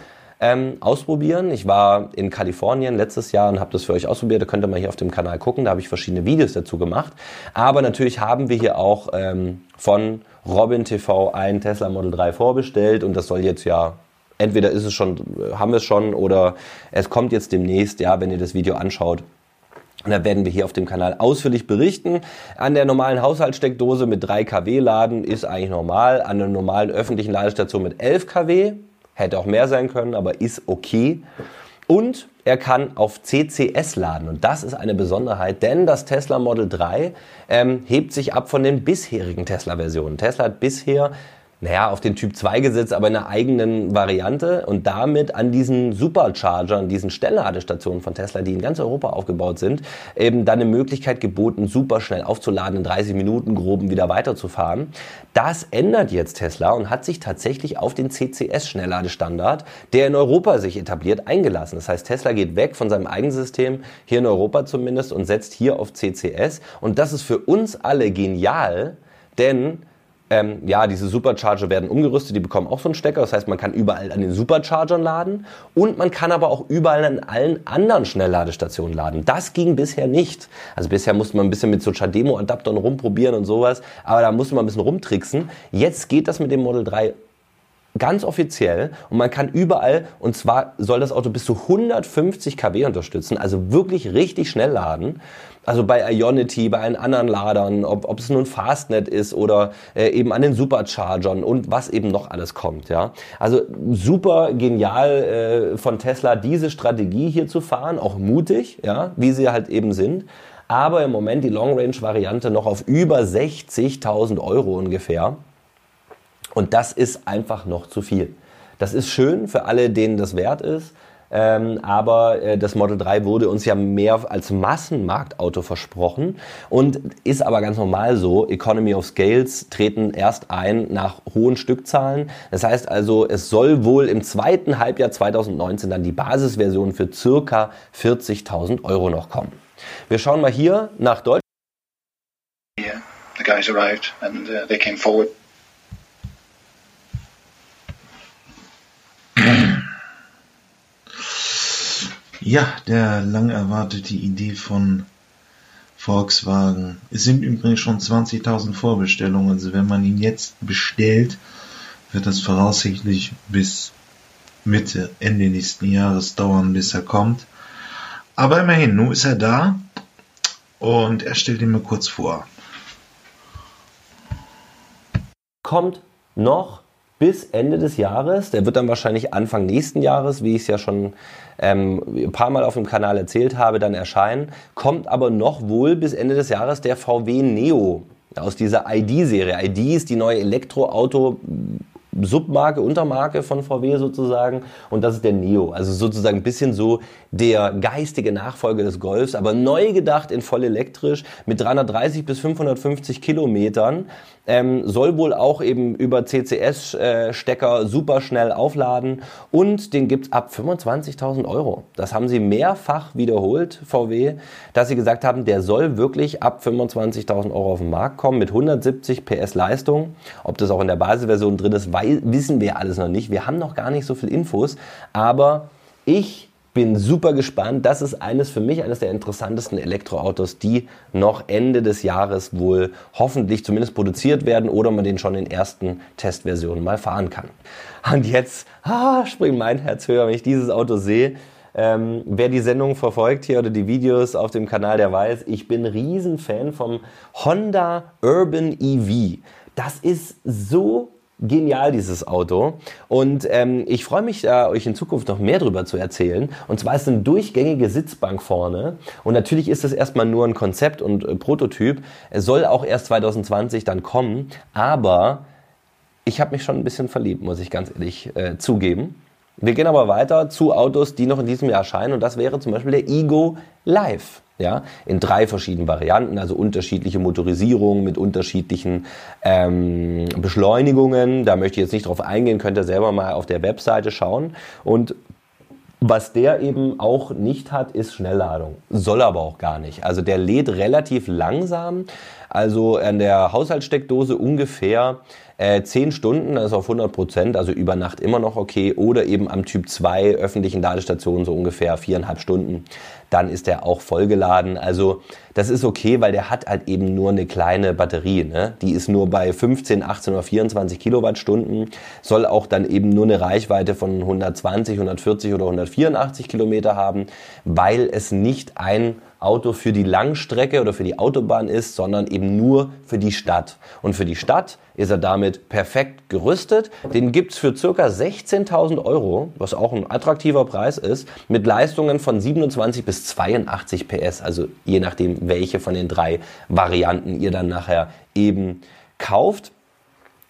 ähm, ausprobieren. Ich war in Kalifornien letztes Jahr und habe das für euch ausprobiert. Da könnt ihr mal hier auf dem Kanal gucken. Da habe ich verschiedene Videos dazu gemacht. Aber natürlich haben wir hier auch ähm, von Robin TV ein Tesla Model 3 vorbestellt und das soll jetzt ja entweder ist es schon, haben wir es schon oder es kommt jetzt demnächst, ja, wenn ihr das Video anschaut. Und da werden wir hier auf dem Kanal ausführlich berichten. An der normalen Haushaltssteckdose mit 3 kW laden ist eigentlich normal. An der normalen öffentlichen Ladestation mit 11 kW Hätte auch mehr sein können, aber ist okay. Und er kann auf CCS laden. Und das ist eine Besonderheit, denn das Tesla Model 3 ähm, hebt sich ab von den bisherigen Tesla-Versionen. Tesla hat bisher naja, auf den Typ 2 gesetzt, aber in einer eigenen Variante und damit an diesen Superchargern, diesen Stellladestationen von Tesla, die in ganz Europa aufgebaut sind, eben dann eine Möglichkeit geboten, super schnell aufzuladen, in 30 Minuten groben wieder weiterzufahren. Das ändert jetzt Tesla und hat sich tatsächlich auf den CCS-Schnellladestandard, der in Europa sich etabliert, eingelassen. Das heißt, Tesla geht weg von seinem eigenen System, hier in Europa zumindest, und setzt hier auf CCS. Und das ist für uns alle genial, denn ähm, ja, diese Supercharger werden umgerüstet, die bekommen auch so einen Stecker. Das heißt, man kann überall an den Superchargern laden und man kann aber auch überall an allen anderen Schnellladestationen laden. Das ging bisher nicht. Also bisher musste man ein bisschen mit so Chademo-Adaptern rumprobieren und sowas, aber da musste man ein bisschen rumtricksen. Jetzt geht das mit dem Model 3 ganz offiziell und man kann überall, und zwar soll das Auto bis zu 150 kW unterstützen, also wirklich richtig schnell laden. Also bei Ionity, bei allen anderen Ladern, ob, ob es nun Fastnet ist oder äh, eben an den Superchargern und was eben noch alles kommt. Ja, also super genial äh, von Tesla diese Strategie hier zu fahren, auch mutig, ja, wie sie halt eben sind. Aber im Moment die Long Range Variante noch auf über 60.000 Euro ungefähr. Und das ist einfach noch zu viel. Das ist schön für alle, denen das wert ist. Ähm, aber äh, das Model 3 wurde uns ja mehr als Massenmarktauto versprochen und ist aber ganz normal so. Economy of Scales treten erst ein nach hohen Stückzahlen. Das heißt also, es soll wohl im zweiten Halbjahr 2019 dann die Basisversion für circa 40.000 Euro noch kommen. Wir schauen mal hier nach Deutschland. Yeah, the guys arrived and uh, they came forward Ja, der lang erwartete Idee von Volkswagen. Es sind übrigens schon 20.000 Vorbestellungen. Also wenn man ihn jetzt bestellt, wird das voraussichtlich bis Mitte, Ende nächsten Jahres dauern, bis er kommt. Aber immerhin, nun ist er da und er stellt ihn mir kurz vor. Kommt noch bis Ende des Jahres. Der wird dann wahrscheinlich Anfang nächsten Jahres, wie ich es ja schon ähm, ein paar Mal auf dem Kanal erzählt habe, dann erscheinen. Kommt aber noch wohl bis Ende des Jahres der VW Neo aus dieser ID-Serie. ID ist die neue Elektroauto Submarke, Untermarke von VW sozusagen und das ist der Neo. Also sozusagen ein bisschen so der geistige Nachfolger des Golfs, aber neu gedacht in voll elektrisch mit 330 bis 550 Kilometern. Ähm, soll wohl auch eben über CCS-Stecker äh, super schnell aufladen und den gibt's ab 25.000 Euro. Das haben sie mehrfach wiederholt, VW, dass sie gesagt haben, der soll wirklich ab 25.000 Euro auf den Markt kommen mit 170 PS Leistung. Ob das auch in der Basisversion drin ist, weil, wissen wir alles noch nicht. Wir haben noch gar nicht so viel Infos, aber ich bin super gespannt. Das ist eines für mich eines der interessantesten Elektroautos, die noch Ende des Jahres wohl hoffentlich zumindest produziert werden oder man den schon in ersten Testversionen mal fahren kann. Und jetzt ah, springt mein Herz höher, wenn ich dieses Auto sehe. Ähm, wer die Sendung verfolgt hier oder die Videos auf dem Kanal, der weiß, ich bin Riesenfan vom Honda Urban EV. Das ist so genial, dieses Auto. Und ähm, ich freue mich, da euch in Zukunft noch mehr darüber zu erzählen. Und zwar ist eine durchgängige Sitzbank vorne. Und natürlich ist es erstmal nur ein Konzept und äh, Prototyp. Es soll auch erst 2020 dann kommen. Aber ich habe mich schon ein bisschen verliebt, muss ich ganz ehrlich äh, zugeben. Wir gehen aber weiter zu Autos, die noch in diesem Jahr erscheinen. Und das wäre zum Beispiel der Ego Live ja, in drei verschiedenen Varianten, also unterschiedliche Motorisierungen mit unterschiedlichen ähm, Beschleunigungen. Da möchte ich jetzt nicht drauf eingehen, könnt ihr selber mal auf der Webseite schauen. Und was der eben auch nicht hat, ist Schnellladung. Soll aber auch gar nicht. Also der lädt relativ langsam. Also an der Haushaltssteckdose ungefähr äh, 10 Stunden, das ist auf 100 Prozent, also über Nacht immer noch okay. Oder eben am Typ 2 öffentlichen Ladestationen so ungefähr viereinhalb Stunden dann ist der auch vollgeladen. Also das ist okay, weil der hat halt eben nur eine kleine Batterie. Ne? Die ist nur bei 15, 18 oder 24 Kilowattstunden, soll auch dann eben nur eine Reichweite von 120, 140 oder 184 Kilometer haben, weil es nicht ein Auto für die Langstrecke oder für die Autobahn ist, sondern eben nur für die Stadt. Und für die Stadt ist er damit perfekt gerüstet. Den gibt's für circa 16.000 Euro, was auch ein attraktiver Preis ist, mit Leistungen von 27 bis 82 PS, also je nachdem, welche von den drei Varianten ihr dann nachher eben kauft.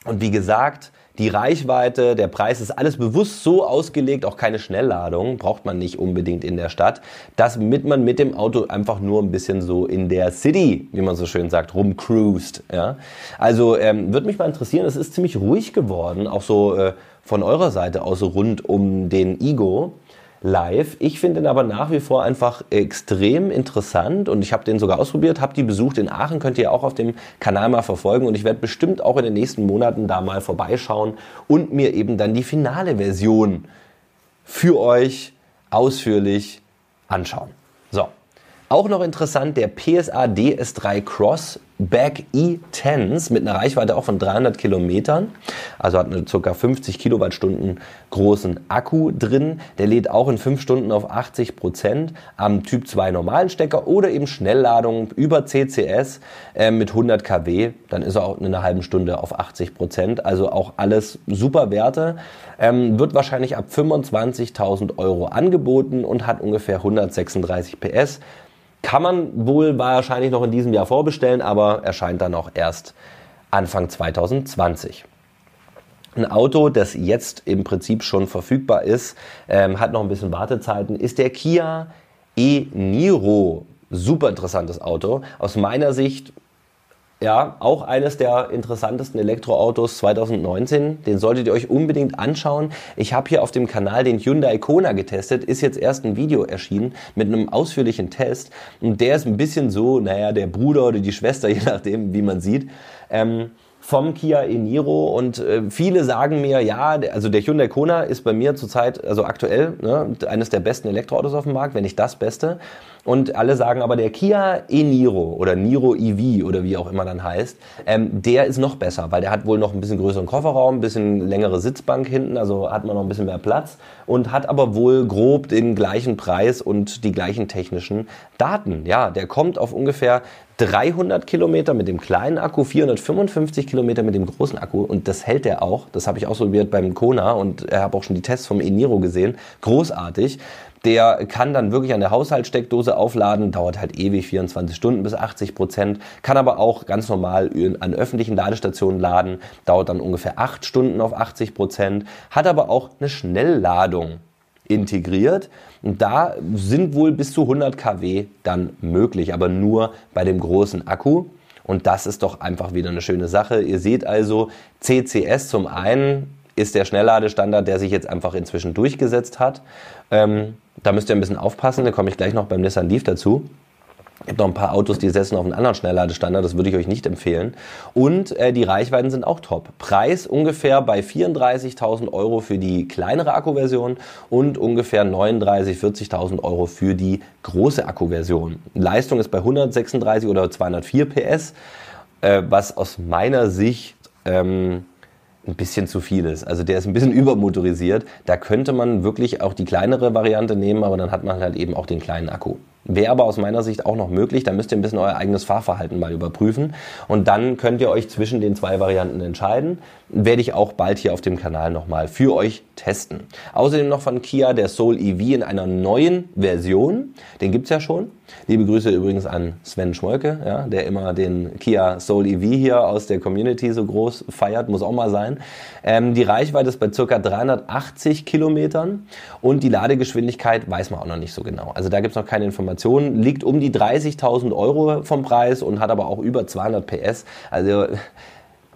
Und wie gesagt, die Reichweite, der Preis ist alles bewusst so ausgelegt, auch keine Schnellladung, braucht man nicht unbedingt in der Stadt, damit man mit dem Auto einfach nur ein bisschen so in der City, wie man so schön sagt, rumcruist. Ja? Also ähm, würde mich mal interessieren, es ist ziemlich ruhig geworden, auch so äh, von eurer Seite aus so rund um den Ego live. Ich finde ihn aber nach wie vor einfach extrem interessant und ich habe den sogar ausprobiert, habe die besucht in Aachen, könnt ihr auch auf dem Kanal mal verfolgen und ich werde bestimmt auch in den nächsten Monaten da mal vorbeischauen und mir eben dann die finale Version für euch ausführlich anschauen. So, auch noch interessant der PSA DS3 Cross Back E10s mit einer Reichweite auch von 300 Kilometern. Also hat eine ca. 50 Kilowattstunden großen Akku drin. Der lädt auch in 5 Stunden auf 80 Prozent am Typ 2 normalen Stecker oder eben Schnellladung über CCS äh, mit 100 kW. Dann ist er auch in einer halben Stunde auf 80 Prozent. Also auch alles super Werte. Ähm, wird wahrscheinlich ab 25.000 Euro angeboten und hat ungefähr 136 PS. Kann man wohl wahrscheinlich noch in diesem Jahr vorbestellen, aber erscheint dann auch erst Anfang 2020. Ein Auto, das jetzt im Prinzip schon verfügbar ist, ähm, hat noch ein bisschen Wartezeiten, ist der Kia e-Niro. Super interessantes Auto. Aus meiner Sicht ja, auch eines der interessantesten Elektroautos 2019. Den solltet ihr euch unbedingt anschauen. Ich habe hier auf dem Kanal den Hyundai Kona getestet. Ist jetzt erst ein Video erschienen mit einem ausführlichen Test. Und der ist ein bisschen so, naja, der Bruder oder die Schwester, je nachdem, wie man sieht. Ähm, vom Kia e-Niro und äh, viele sagen mir, ja, also der Hyundai Kona ist bei mir zurzeit, also aktuell, ne, eines der besten Elektroautos auf dem Markt, wenn nicht das Beste. Und alle sagen aber, der Kia e-Niro oder Niro EV oder wie auch immer dann heißt, ähm, der ist noch besser, weil der hat wohl noch ein bisschen größeren Kofferraum, ein bisschen längere Sitzbank hinten, also hat man noch ein bisschen mehr Platz und hat aber wohl grob den gleichen Preis und die gleichen technischen Daten. Ja, der kommt auf ungefähr 300 Kilometer mit dem kleinen Akku, 455 Kilometer mit dem großen Akku und das hält der auch. Das habe ich ausprobiert beim Kona und habe auch schon die Tests vom Eniro gesehen. Großartig. Der kann dann wirklich an der Haushaltssteckdose aufladen, dauert halt ewig, 24 Stunden bis 80 Prozent, kann aber auch ganz normal an öffentlichen Ladestationen laden, dauert dann ungefähr 8 Stunden auf 80 Prozent, hat aber auch eine Schnellladung integriert. Und da sind wohl bis zu 100 kW dann möglich, aber nur bei dem großen Akku. Und das ist doch einfach wieder eine schöne Sache. Ihr seht also, CCS zum einen ist der Schnellladestandard, der sich jetzt einfach inzwischen durchgesetzt hat. Ähm, da müsst ihr ein bisschen aufpassen, da komme ich gleich noch beim Nissan Leaf dazu. Es gibt noch ein paar Autos, die setzen auf einen anderen Schnellladestandard, das würde ich euch nicht empfehlen. Und äh, die Reichweiten sind auch top. Preis ungefähr bei 34.000 Euro für die kleinere Akkuversion und ungefähr 39.000, 40.000 Euro für die große Akkuversion. Leistung ist bei 136 oder 204 PS, äh, was aus meiner Sicht ähm, ein bisschen zu viel ist. Also der ist ein bisschen übermotorisiert. Da könnte man wirklich auch die kleinere Variante nehmen, aber dann hat man halt eben auch den kleinen Akku. Wäre aber aus meiner Sicht auch noch möglich. Da müsst ihr ein bisschen euer eigenes Fahrverhalten mal überprüfen. Und dann könnt ihr euch zwischen den zwei Varianten entscheiden. Werde ich auch bald hier auf dem Kanal nochmal für euch testen. Außerdem noch von Kia der Soul EV in einer neuen Version. Den gibt's ja schon. Liebe Grüße übrigens an Sven Schmolke, ja, der immer den Kia Soul EV hier aus der Community so groß feiert. Muss auch mal sein. Ähm, die Reichweite ist bei ca. 380 Kilometern und die Ladegeschwindigkeit weiß man auch noch nicht so genau. Also da gibt's noch keine Informationen. Liegt um die 30.000 Euro vom Preis und hat aber auch über 200 PS. Also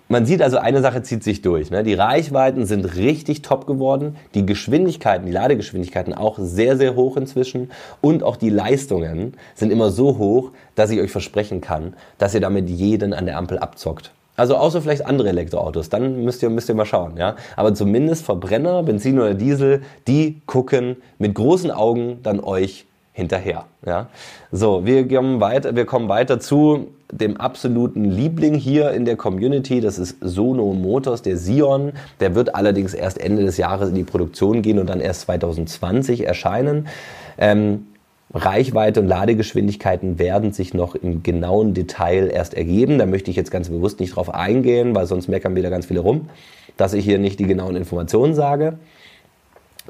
man sieht also, eine Sache zieht sich durch. Ne? Die Reichweiten sind richtig top geworden, die Geschwindigkeiten, die Ladegeschwindigkeiten auch sehr, sehr hoch inzwischen und auch die Leistungen sind immer so hoch, dass ich euch versprechen kann, dass ihr damit jeden an der Ampel abzockt. Also außer vielleicht andere Elektroautos, dann müsst ihr, müsst ihr mal schauen. Ja? Aber zumindest Verbrenner, Benzin oder Diesel, die gucken mit großen Augen dann euch hinterher. Ja? So, wir kommen, weiter, wir kommen weiter zu dem absoluten Liebling hier in der Community. Das ist Sono Motors, der Sion. Der wird allerdings erst Ende des Jahres in die Produktion gehen und dann erst 2020 erscheinen. Ähm, Reichweite und Ladegeschwindigkeiten werden sich noch im genauen Detail erst ergeben. Da möchte ich jetzt ganz bewusst nicht drauf eingehen, weil sonst meckern wieder ganz viele rum, dass ich hier nicht die genauen Informationen sage.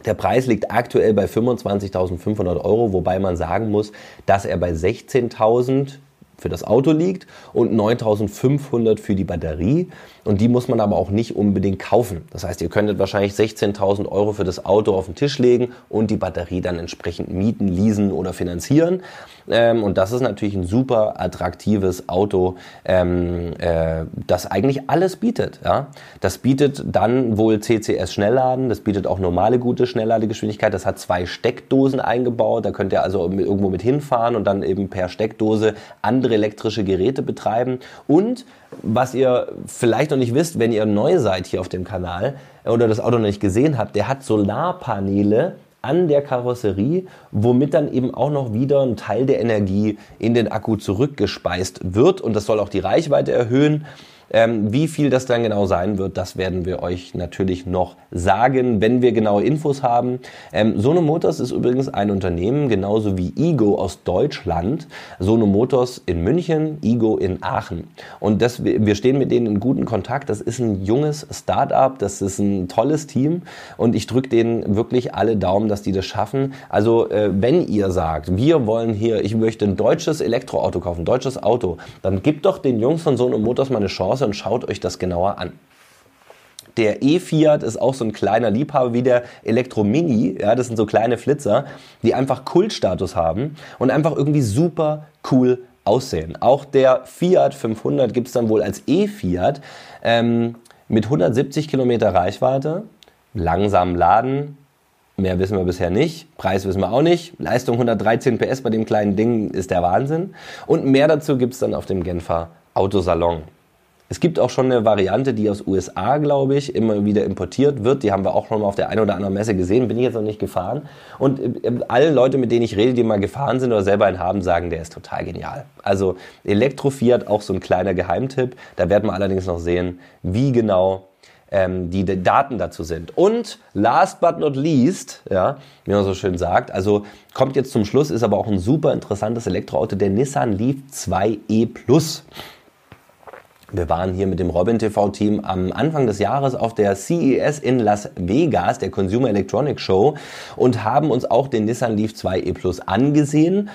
Der Preis liegt aktuell bei 25.500 Euro, wobei man sagen muss, dass er bei 16.000 für das Auto liegt und 9.500 für die Batterie. Und die muss man aber auch nicht unbedingt kaufen. Das heißt, ihr könntet wahrscheinlich 16.000 Euro für das Auto auf den Tisch legen und die Batterie dann entsprechend mieten, leasen oder finanzieren. Ähm, und das ist natürlich ein super attraktives Auto, ähm, äh, das eigentlich alles bietet. Ja? Das bietet dann wohl CCS Schnellladen, das bietet auch normale gute Schnellladegeschwindigkeit. Das hat zwei Steckdosen eingebaut. Da könnt ihr also irgendwo mit hinfahren und dann eben per Steckdose andere elektrische Geräte betreiben. Und was ihr vielleicht noch nicht wisst, wenn ihr neu seid hier auf dem Kanal oder das Auto noch nicht gesehen habt, der hat Solarpaneele an der Karosserie, womit dann eben auch noch wieder ein Teil der Energie in den Akku zurückgespeist wird und das soll auch die Reichweite erhöhen. Ähm, wie viel das dann genau sein wird, das werden wir euch natürlich noch sagen, wenn wir genaue Infos haben. Ähm, Sono Motors ist übrigens ein Unternehmen, genauso wie Ego aus Deutschland. Sono Motors in München, Ego in Aachen. Und das, wir stehen mit denen in guten Kontakt. Das ist ein junges Start-up, das ist ein tolles Team und ich drücke denen wirklich alle Daumen, dass die das schaffen. Also äh, wenn ihr sagt, wir wollen hier, ich möchte ein deutsches Elektroauto kaufen, ein deutsches Auto, dann gebt doch den Jungs von Sono Motors mal eine Chance Chance und schaut euch das genauer an. Der E-Fiat ist auch so ein kleiner Liebhaber wie der Elektro Mini. Ja, das sind so kleine Flitzer, die einfach Kultstatus haben und einfach irgendwie super cool aussehen. Auch der Fiat 500 gibt es dann wohl als E-Fiat ähm, mit 170 Kilometer Reichweite, langsam laden. Mehr wissen wir bisher nicht. Preis wissen wir auch nicht. Leistung 113 PS bei dem kleinen Ding ist der Wahnsinn. Und mehr dazu gibt es dann auf dem Genfer Autosalon. Es gibt auch schon eine Variante, die aus USA, glaube ich, immer wieder importiert wird. Die haben wir auch schon mal auf der einen oder anderen Messe gesehen. Bin ich jetzt noch nicht gefahren. Und äh, alle Leute, mit denen ich rede, die mal gefahren sind oder selber einen haben, sagen, der ist total genial. Also Elektrofiat, auch so ein kleiner Geheimtipp. Da werden wir allerdings noch sehen, wie genau ähm, die die Daten dazu sind. Und last but not least, ja, wie man so schön sagt, also kommt jetzt zum Schluss, ist aber auch ein super interessantes Elektroauto, der Nissan Leaf 2e Plus. Wir waren hier mit dem Robin TV Team am Anfang des Jahres auf der CES in Las Vegas, der Consumer Electronics Show, und haben uns auch den Nissan Leaf 2e Plus angesehen.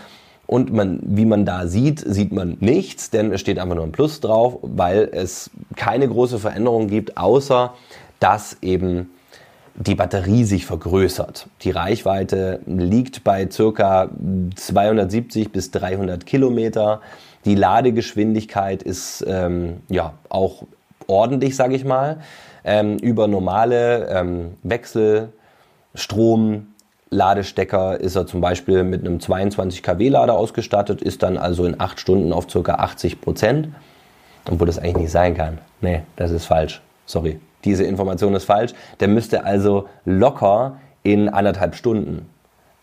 Und man, wie man da sieht, sieht man nichts, denn es steht einfach nur ein Plus drauf, weil es keine große Veränderung gibt, außer dass eben die Batterie sich vergrößert. Die Reichweite liegt bei circa 270 bis 300 Kilometer. Die Ladegeschwindigkeit ist ähm, ja auch ordentlich, sage ich mal. Ähm, über normale ähm, Wechselstrom, Ladestecker ist er zum Beispiel mit einem 22 kW Lader ausgestattet, ist dann also in 8 Stunden auf ca. 80 Prozent. Obwohl das eigentlich nicht sein kann. Nee, das ist falsch. Sorry. Diese Information ist falsch. Der müsste also locker in anderthalb Stunden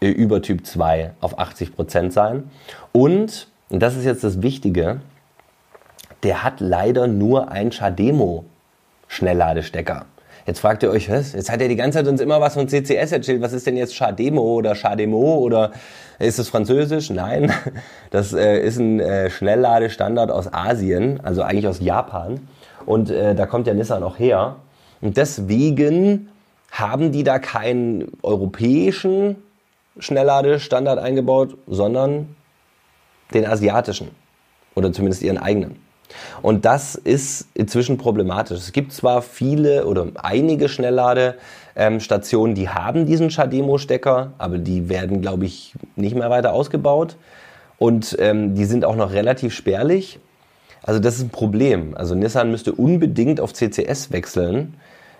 äh, über Typ 2 auf 80 Prozent sein. Und und das ist jetzt das Wichtige, der hat leider nur ein Chademo Schnellladestecker. Jetzt fragt ihr euch, was? Jetzt hat er die ganze Zeit uns immer was von CCS erzählt. Was ist denn jetzt Chademo oder Chademo oder ist es französisch? Nein, das äh, ist ein äh, Schnellladestandard aus Asien, also eigentlich aus Japan. Und äh, da kommt ja Nissan auch her. Und deswegen haben die da keinen europäischen Schnellladestandard eingebaut, sondern den asiatischen oder zumindest ihren eigenen. Und das ist inzwischen problematisch. Es gibt zwar viele oder einige Schnellladestationen, die haben diesen Chademo-Stecker, aber die werden, glaube ich, nicht mehr weiter ausgebaut. Und ähm, die sind auch noch relativ spärlich. Also das ist ein Problem. Also Nissan müsste unbedingt auf CCS wechseln,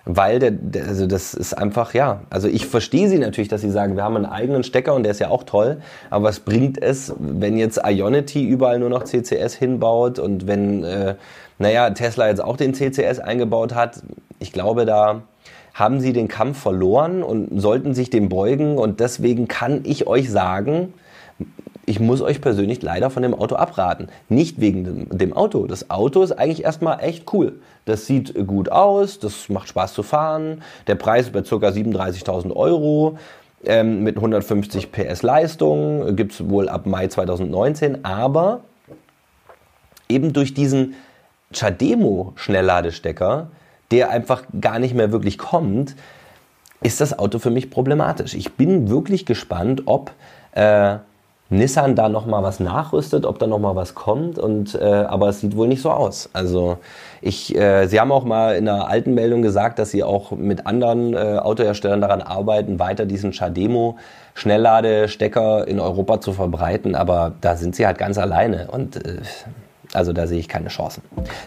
weil der, der, also das ist einfach, ja, also ich verstehe sie natürlich, dass sie sagen, wir haben einen eigenen Stecker und der ist ja auch toll, aber was bringt es, wenn jetzt Ionity überall nur noch CCS hinbaut und wenn, äh, naja, Tesla jetzt auch den CCS eingebaut hat, ich glaube, da haben sie den Kampf verloren und sollten sich dem beugen. Und deswegen kann ich euch sagen, ich muss euch persönlich leider von dem Auto abraten. Nicht wegen dem, dem, Auto. Das Auto ist eigentlich erstmal echt cool. Das sieht gut aus, das macht Spaß zu fahren. Der Preis ist bei ca. 37.000 Euro. Ähm, mit 150 PS Leistung gibt es wohl ab Mai 2019. Aber eben durch diesen Chademo Schnellladestecker, der einfach gar nicht mehr wirklich kommt, ist das Auto für mich problematisch. Ich bin wirklich gespannt, ob äh, Nissan da noch mal was nachrüstet, ob da noch mal was kommt. Und äh, aber es sieht wohl nicht so aus. Also ich, äh, Sie haben auch mal in einer alten Meldung gesagt, dass Sie auch mit anderen äh, Autoherstellern daran arbeiten, weiter diesen Chademo Schnellladestecker in Europa zu verbreiten. Aber da sind Sie halt ganz alleine und äh, also da sehe ich keine Chancen.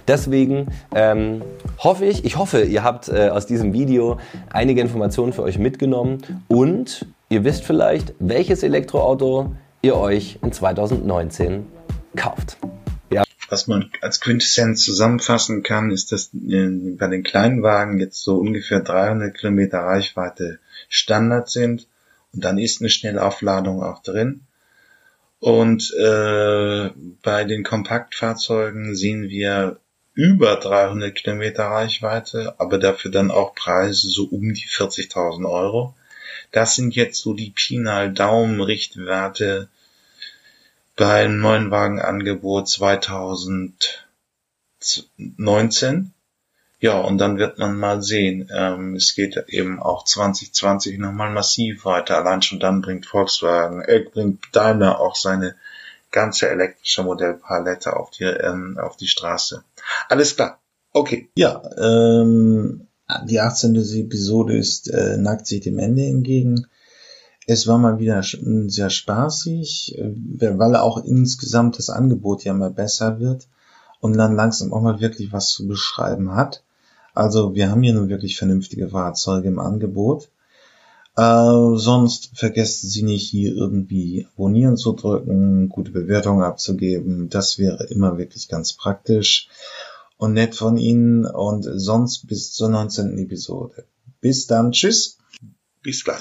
Deswegen ähm, hoffe ich, ich hoffe, ihr habt äh, aus diesem Video einige Informationen für euch mitgenommen und ihr wisst vielleicht, welches Elektroauto ihr euch in 2019 kauft. Ja. Was man als Quintessenz zusammenfassen kann, ist, dass äh, bei den kleinen Wagen jetzt so ungefähr 300 Kilometer Reichweite Standard sind und dann ist eine Schnellaufladung auch drin. Und äh, bei den Kompaktfahrzeugen sehen wir über 300 Kilometer Reichweite, aber dafür dann auch Preise so um die 40.000 Euro. Das sind jetzt so die Pinal-Daumen-Richtwerte beim neuen Wagenangebot 2019. Ja, und dann wird man mal sehen. Ähm, es geht eben auch 2020 nochmal massiv weiter. Allein schon dann bringt Volkswagen, äh, bringt Daimler auch seine ganze elektrische Modellpalette auf die, ähm, auf die Straße. Alles klar. Okay. Ja, ähm, die 18. Episode ist, äh, neigt sich dem Ende entgegen. Es war mal wieder sehr spaßig, äh, weil auch insgesamt das Angebot ja mal besser wird und dann langsam auch mal wirklich was zu beschreiben hat. Also wir haben hier nun wirklich vernünftige Fahrzeuge im Angebot. Äh, sonst vergessen Sie nicht hier irgendwie abonnieren zu drücken, gute Bewertungen abzugeben. Das wäre immer wirklich ganz praktisch und nett von Ihnen und sonst bis zur 19. Episode. Bis dann, tschüss, bis gleich.